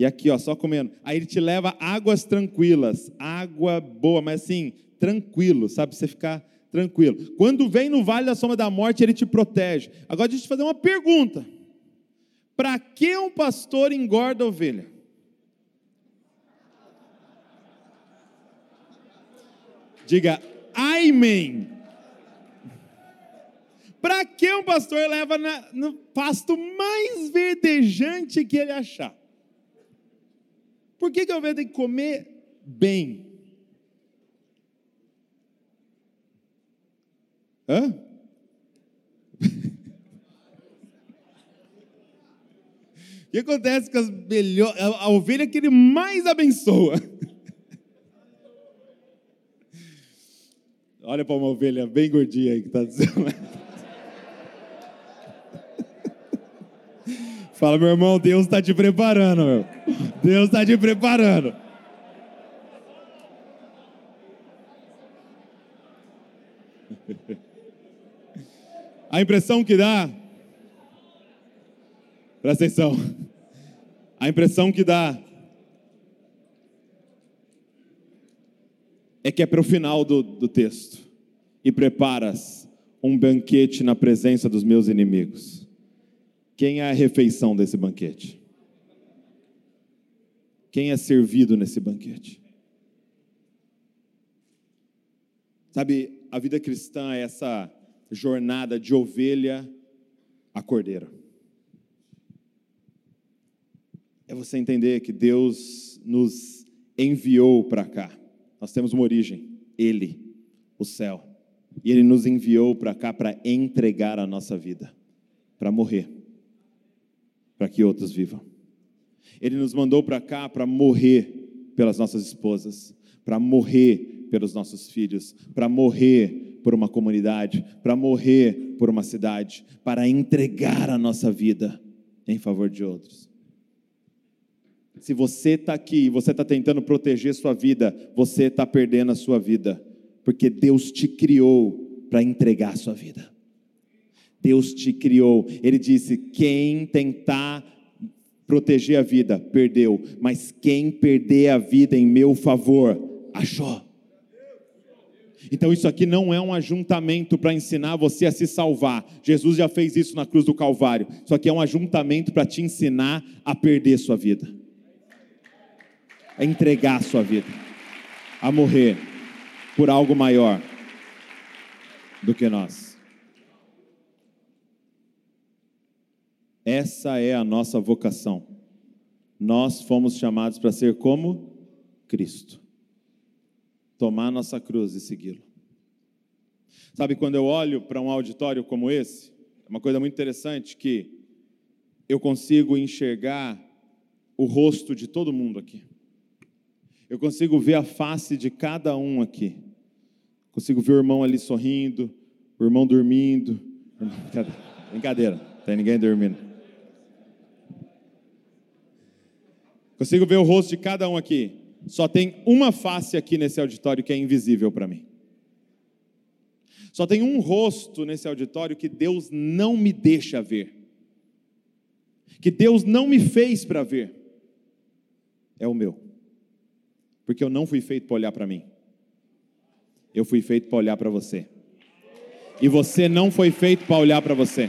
E aqui, ó, só comendo. Aí ele te leva águas tranquilas, água boa, mas assim, tranquilo, sabe? Você ficar tranquilo. Quando vem no vale da sombra da morte, ele te protege. Agora deixa eu te fazer uma pergunta. Para que um pastor engorda a ovelha? Diga amém. Para que um pastor leva na, no pasto mais verdejante que ele achar? Por que, que a ovelha tem que comer bem? Hã? O que acontece com as melhores. A, ovelha que ele mais abençoa. Olha para uma ovelha bem gordinha aí que está dizendo. Fala, meu irmão, Deus está te preparando, meu. Deus está te preparando. A impressão que dá, presta atenção, a impressão que dá é que é para o final do, do texto. E preparas um banquete na presença dos meus inimigos. Quem é a refeição desse banquete? Quem é servido nesse banquete? Sabe, a vida cristã é essa jornada de ovelha a cordeiro. É você entender que Deus nos enviou para cá. Nós temos uma origem, Ele, o céu. E Ele nos enviou para cá para entregar a nossa vida, para morrer, para que outros vivam. Ele nos mandou para cá para morrer pelas nossas esposas, para morrer pelos nossos filhos, para morrer por uma comunidade, para morrer por uma cidade, para entregar a nossa vida em favor de outros. Se você está aqui e você está tentando proteger sua vida, você está perdendo a sua vida, porque Deus te criou para entregar a sua vida. Deus te criou. Ele disse: quem tentar proteger a vida, perdeu, mas quem perder a vida em meu favor, achou. Então, isso aqui não é um ajuntamento para ensinar você a se salvar. Jesus já fez isso na cruz do Calvário. Isso aqui é um ajuntamento para te ensinar a perder sua vida a entregar sua vida, a morrer por algo maior do que nós. Essa é a nossa vocação. Nós fomos chamados para ser como Cristo. Tomar nossa cruz e segui-lo. Sabe, quando eu olho para um auditório como esse, é uma coisa muito interessante que eu consigo enxergar o rosto de todo mundo aqui. Eu consigo ver a face de cada um aqui. Consigo ver o irmão ali sorrindo, o irmão dormindo. Brincadeira, não tem ninguém dormindo. Consigo ver o rosto de cada um aqui. Só tem uma face aqui nesse auditório que é invisível para mim. Só tem um rosto nesse auditório que Deus não me deixa ver. Que Deus não me fez para ver. É o meu porque eu não fui feito para olhar para mim. Eu fui feito para olhar para você. E você não foi feito para olhar para você.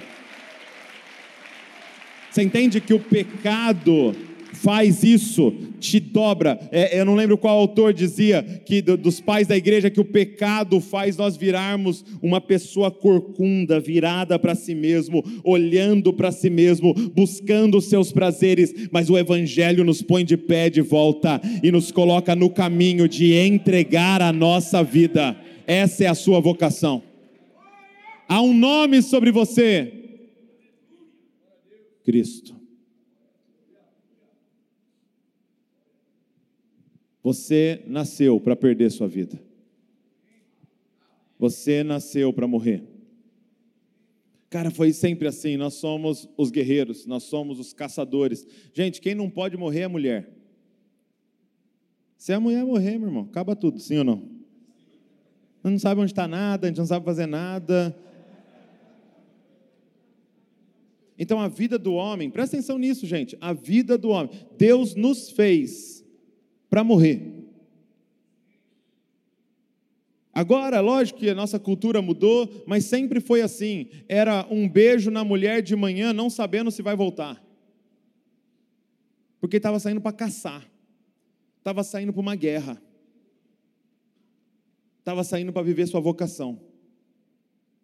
Você entende que o pecado faz isso, te dobra. É, eu não lembro qual autor dizia que do, dos pais da igreja que o pecado faz nós virarmos uma pessoa corcunda, virada para si mesmo, olhando para si mesmo, buscando os seus prazeres, mas o evangelho nos põe de pé de volta e nos coloca no caminho de entregar a nossa vida. Essa é a sua vocação. Há um nome sobre você. Cristo. Você nasceu para perder sua vida. Você nasceu para morrer. Cara, foi sempre assim. Nós somos os guerreiros, nós somos os caçadores. Gente, quem não pode morrer é mulher. Se a mulher morrer, meu irmão, acaba tudo, sim ou não? A gente não sabe onde está nada, a gente não sabe fazer nada. Então a vida do homem, presta atenção nisso, gente. A vida do homem, Deus nos fez para morrer. Agora, lógico que a nossa cultura mudou, mas sempre foi assim: era um beijo na mulher de manhã, não sabendo se vai voltar, porque estava saindo para caçar, estava saindo para uma guerra, estava saindo para viver sua vocação.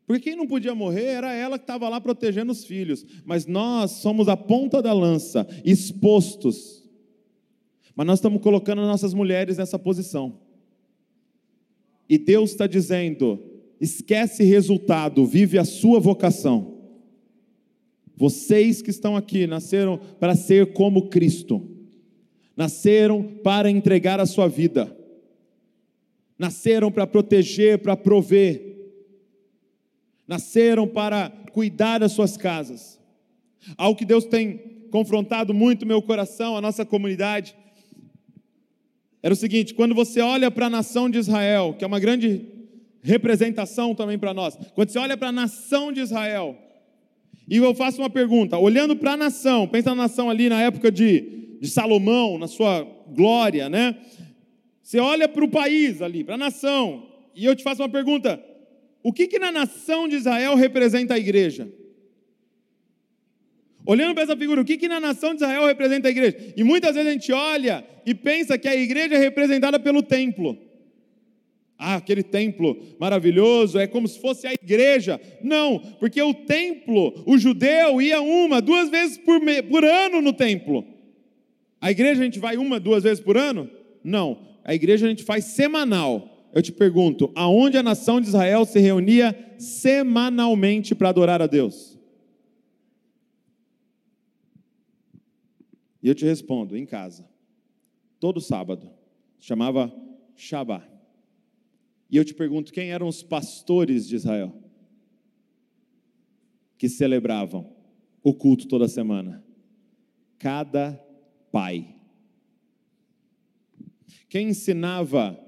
Porque quem não podia morrer era ela que estava lá protegendo os filhos. Mas nós somos a ponta da lança, expostos. Mas nós estamos colocando nossas mulheres nessa posição. E Deus está dizendo: esquece resultado, vive a sua vocação. Vocês que estão aqui nasceram para ser como Cristo, nasceram para entregar a sua vida, nasceram para proteger, para prover, nasceram para cuidar das suas casas. Algo que Deus tem confrontado muito meu coração, a nossa comunidade, era o seguinte: quando você olha para a nação de Israel, que é uma grande representação também para nós, quando você olha para a nação de Israel, e eu faço uma pergunta, olhando para a nação, pensa na nação ali na época de, de Salomão, na sua glória, né? Você olha para o país ali, para a nação, e eu te faço uma pergunta: o que, que na nação de Israel representa a igreja? Olhando para essa figura, o que, que na nação de Israel representa a igreja? E muitas vezes a gente olha e pensa que a igreja é representada pelo templo. Ah, aquele templo maravilhoso, é como se fosse a igreja. Não, porque o templo, o judeu ia uma, duas vezes por, me, por ano no templo. A igreja a gente vai uma, duas vezes por ano? Não, a igreja a gente faz semanal. Eu te pergunto, aonde a nação de Israel se reunia semanalmente para adorar a Deus? E eu te respondo, em casa, todo sábado, chamava Shabbat. E eu te pergunto: quem eram os pastores de Israel que celebravam o culto toda semana? Cada pai. Quem ensinava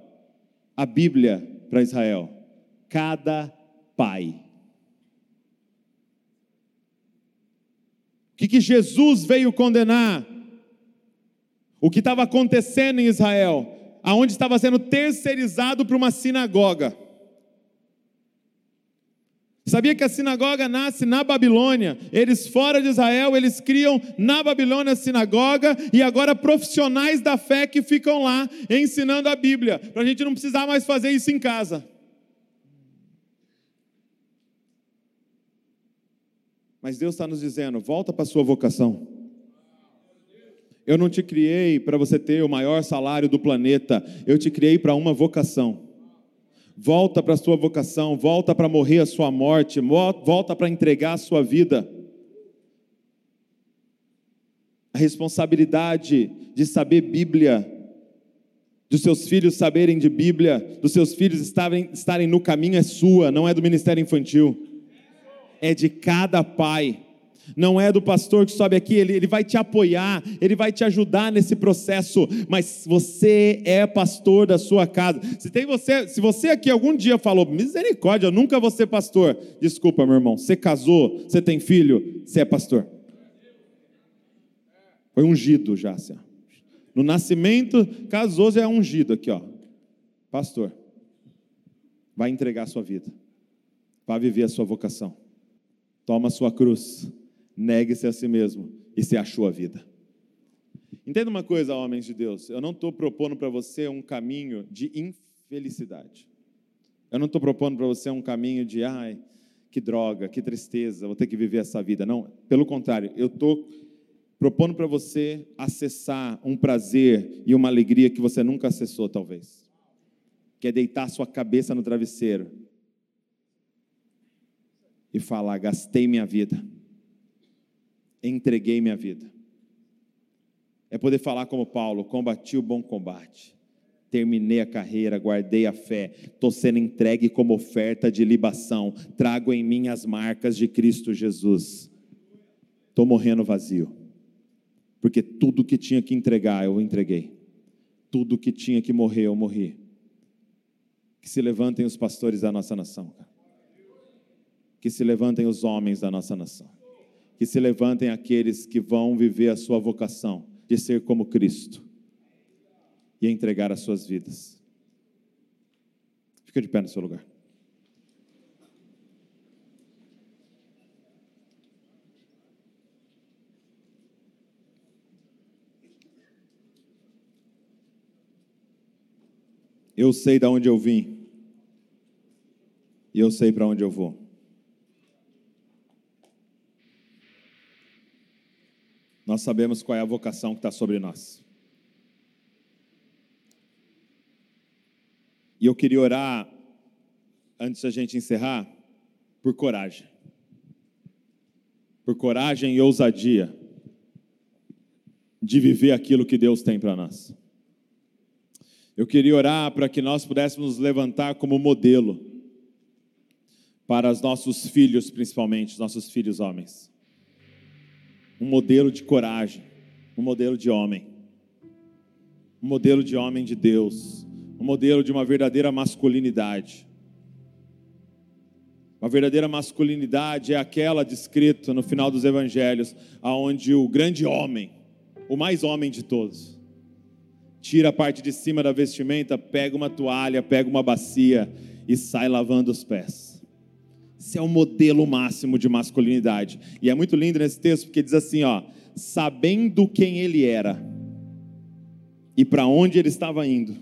a Bíblia para Israel? Cada pai. O que, que Jesus veio condenar? O que estava acontecendo em Israel? aonde estava sendo terceirizado para uma sinagoga. Sabia que a sinagoga nasce na Babilônia? Eles fora de Israel, eles criam na Babilônia a sinagoga e agora profissionais da fé que ficam lá ensinando a Bíblia, para a gente não precisar mais fazer isso em casa. Mas Deus está nos dizendo: volta para a sua vocação. Eu não te criei para você ter o maior salário do planeta, eu te criei para uma vocação. Volta para a sua vocação, volta para morrer a sua morte, volta para entregar a sua vida. A responsabilidade de saber Bíblia, dos seus filhos saberem de Bíblia, dos seus filhos estarem, estarem no caminho é sua, não é do ministério infantil, é de cada pai não é do pastor que sobe aqui, ele, ele vai te apoiar, ele vai te ajudar nesse processo, mas você é pastor da sua casa. Se, tem você, se você aqui algum dia falou, misericórdia, eu nunca vou ser pastor, desculpa, meu irmão, você casou, você tem filho, você é pastor. Foi ungido já, assim, No nascimento, casou, já é ungido aqui, ó. Pastor, vai entregar a sua vida, vai viver a sua vocação. Toma a sua cruz negue-se a si mesmo e se achou a vida. Entenda uma coisa, homens de Deus, eu não estou propondo para você um caminho de infelicidade. Eu não estou propondo para você um caminho de, ai, que droga, que tristeza, vou ter que viver essa vida. Não, pelo contrário, eu estou propondo para você acessar um prazer e uma alegria que você nunca acessou, talvez. Que é deitar sua cabeça no travesseiro e falar: gastei minha vida entreguei minha vida. É poder falar como Paulo: combati o bom combate, terminei a carreira, guardei a fé, estou sendo entregue como oferta de libação, trago em mim as marcas de Cristo Jesus. Estou morrendo vazio, porque tudo que tinha que entregar eu entreguei, tudo que tinha que morrer eu morri. Que se levantem os pastores da nossa nação, que se levantem os homens da nossa nação que se levantem aqueles que vão viver a sua vocação de ser como Cristo e entregar as suas vidas. Fica de pé no seu lugar. Eu sei de onde eu vim. E eu sei para onde eu vou. Nós sabemos qual é a vocação que está sobre nós. E eu queria orar, antes da gente encerrar, por coragem. Por coragem e ousadia de viver aquilo que Deus tem para nós. Eu queria orar para que nós pudéssemos nos levantar como modelo para os nossos filhos, principalmente, os nossos filhos homens. Um modelo de coragem, um modelo de homem, um modelo de homem de Deus, um modelo de uma verdadeira masculinidade. Uma verdadeira masculinidade é aquela descrita no final dos evangelhos, aonde o grande homem, o mais homem de todos, tira a parte de cima da vestimenta, pega uma toalha, pega uma bacia e sai lavando os pés. Esse é o modelo máximo de masculinidade. E é muito lindo nesse texto porque diz assim, ó, sabendo quem ele era e para onde ele estava indo.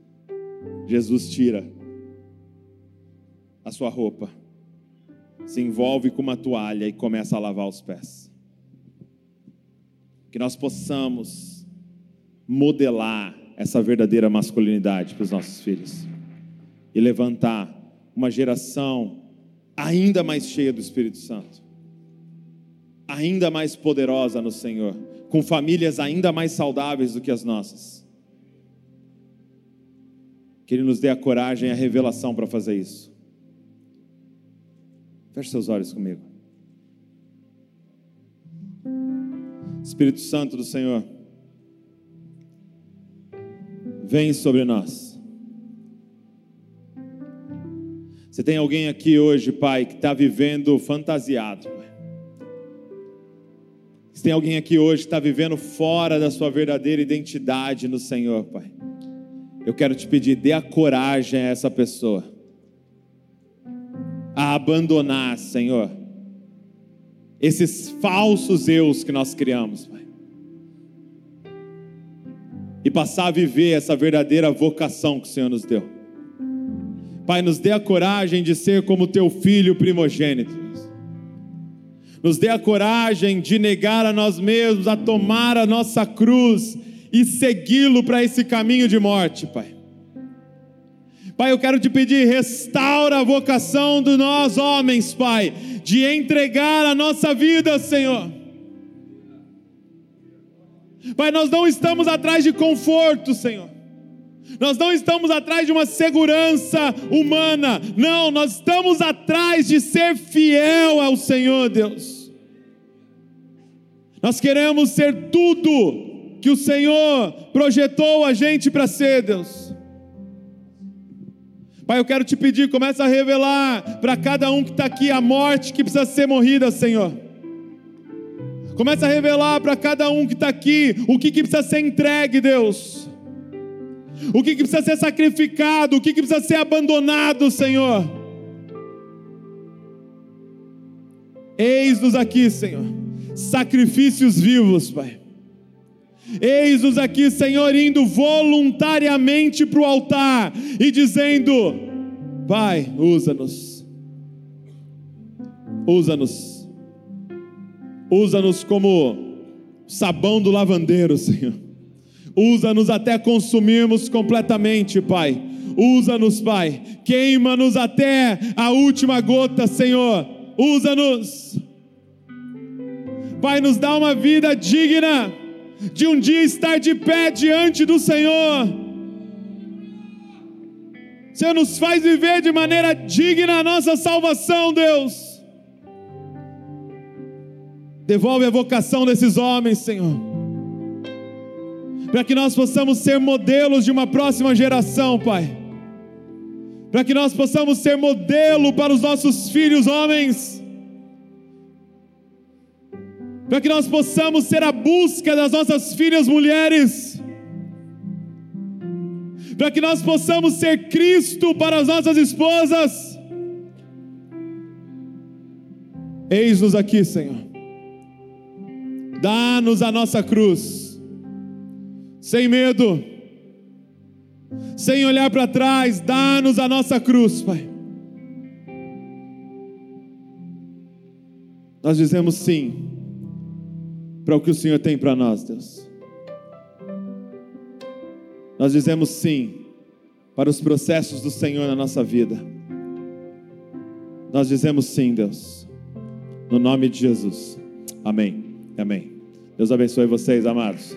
Jesus tira a sua roupa, se envolve com uma toalha e começa a lavar os pés. Que nós possamos modelar essa verdadeira masculinidade para os nossos filhos e levantar uma geração ainda mais cheia do Espírito Santo, ainda mais poderosa no Senhor, com famílias ainda mais saudáveis do que as nossas que Ele nos dê a coragem e a revelação para fazer isso. Feche seus olhos comigo. Espírito Santo do Senhor, vem sobre nós. Você tem alguém aqui hoje, Pai, que está vivendo fantasiado. Você tem alguém aqui hoje que está vivendo fora da sua verdadeira identidade no Senhor, Pai eu quero te pedir, dê a coragem a essa pessoa a abandonar, Senhor, esses falsos eus que nós criamos, Pai, e passar a viver essa verdadeira vocação que o Senhor nos deu. Pai, nos dê a coragem de ser como teu filho primogênito. Nos dê a coragem de negar a nós mesmos, a tomar a nossa cruz e segui-lo para esse caminho de morte, Pai. Pai, eu quero te pedir, restaura a vocação de nós homens, Pai, de entregar a nossa vida, Senhor. Pai, nós não estamos atrás de conforto, Senhor. Nós não estamos atrás de uma segurança humana. Não, nós estamos atrás de ser fiel ao Senhor, Deus. Nós queremos ser tudo que o Senhor projetou a gente para ser, Deus. Pai, eu quero te pedir, começa a revelar para cada um que está aqui a morte que precisa ser morrida, Senhor. Começa a revelar para cada um que está aqui o que, que precisa ser entregue, Deus. O que, que precisa ser sacrificado, o que, que precisa ser abandonado, Senhor. Eis-nos aqui, Senhor, sacrifícios vivos, Pai. Eis-nos aqui, Senhor, indo voluntariamente para o altar e dizendo: Pai, usa-nos, usa-nos, usa-nos como sabão do lavandeiro, Senhor. Usa-nos até consumirmos completamente, Pai. Usa-nos, Pai. Queima-nos até a última gota, Senhor. Usa-nos. Pai, nos dá uma vida digna de um dia estar de pé diante do Senhor. Senhor, nos faz viver de maneira digna a nossa salvação, Deus. Devolve a vocação desses homens, Senhor, para que nós possamos ser modelos de uma próxima geração, Pai. Para que nós possamos ser modelo para os nossos filhos homens para que nós possamos ser a busca das nossas filhas mulheres, para que nós possamos ser Cristo para as nossas esposas. Eis-nos aqui, Senhor. Dá-nos a nossa cruz, sem medo, sem olhar para trás, dá-nos a nossa cruz, Pai. Nós dizemos sim para o que o Senhor tem para nós, Deus. Nós dizemos sim para os processos do Senhor na nossa vida. Nós dizemos sim, Deus, no nome de Jesus. Amém. Amém. Deus abençoe vocês, amados.